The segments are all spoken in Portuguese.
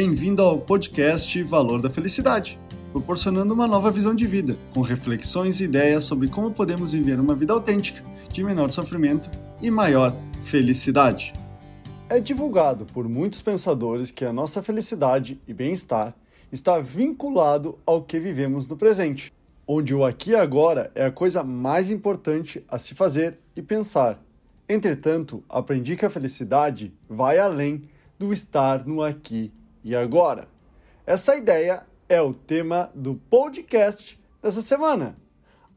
Bem-vindo ao podcast Valor da Felicidade, proporcionando uma nova visão de vida, com reflexões e ideias sobre como podemos viver uma vida autêntica, de menor sofrimento e maior felicidade. É divulgado por muitos pensadores que a nossa felicidade e bem-estar está vinculado ao que vivemos no presente, onde o aqui e agora é a coisa mais importante a se fazer e pensar. Entretanto, aprendi que a felicidade vai além do estar no aqui e agora. Essa ideia é o tema do podcast dessa semana.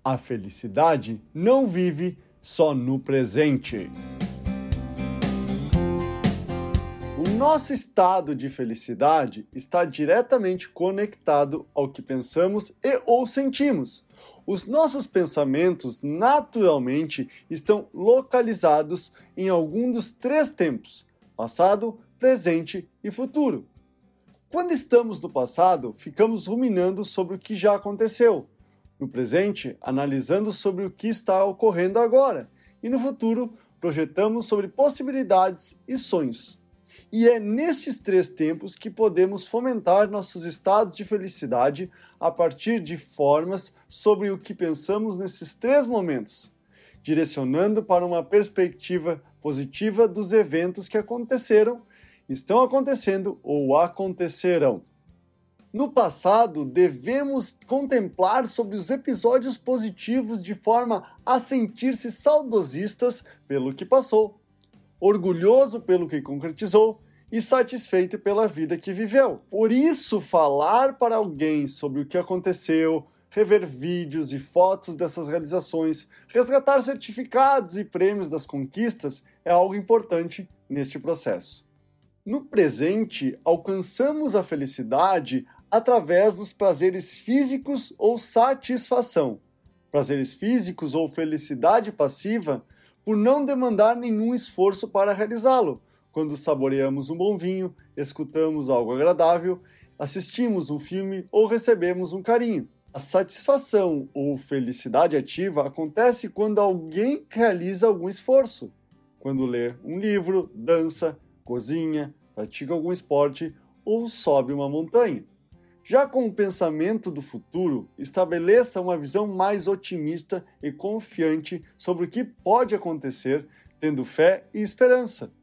A felicidade não vive só no presente. O nosso estado de felicidade está diretamente conectado ao que pensamos e ou sentimos. Os nossos pensamentos naturalmente estão localizados em algum dos três tempos: passado, presente e futuro. Quando estamos no passado, ficamos ruminando sobre o que já aconteceu. No presente, analisando sobre o que está ocorrendo agora. E no futuro, projetamos sobre possibilidades e sonhos. E é nestes três tempos que podemos fomentar nossos estados de felicidade a partir de formas sobre o que pensamos nesses três momentos, direcionando para uma perspectiva positiva dos eventos que aconteceram estão acontecendo ou acontecerão. No passado, devemos contemplar sobre os episódios positivos de forma a sentir-se saudosistas pelo que passou, orgulhoso pelo que concretizou e satisfeito pela vida que viveu. Por isso, falar para alguém sobre o que aconteceu, rever vídeos e fotos dessas realizações, resgatar certificados e prêmios das conquistas é algo importante neste processo. No presente, alcançamos a felicidade através dos prazeres físicos ou satisfação. Prazeres físicos ou felicidade passiva por não demandar nenhum esforço para realizá-lo. Quando saboreamos um bom vinho, escutamos algo agradável, assistimos um filme ou recebemos um carinho. A satisfação ou felicidade ativa acontece quando alguém realiza algum esforço. Quando lê um livro, dança, cozinha, pratica algum esporte ou sobe uma montanha. Já com o pensamento do futuro, estabeleça uma visão mais otimista e confiante sobre o que pode acontecer, tendo fé e esperança.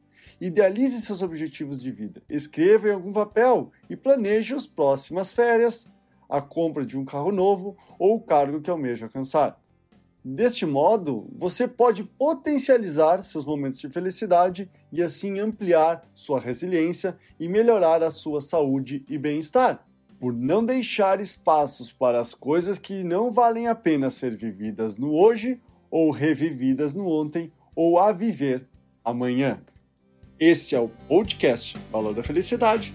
Idealize seus objetivos de vida, escreva em algum papel e planeje as próximas férias, a compra de um carro novo ou o cargo que almeja alcançar. Deste modo, você pode potencializar seus momentos de felicidade e assim ampliar sua resiliência e melhorar a sua saúde e bem-estar. Por não deixar espaços para as coisas que não valem a pena ser vividas no hoje ou revividas no ontem ou a viver amanhã. Esse é o podcast Valor da Felicidade.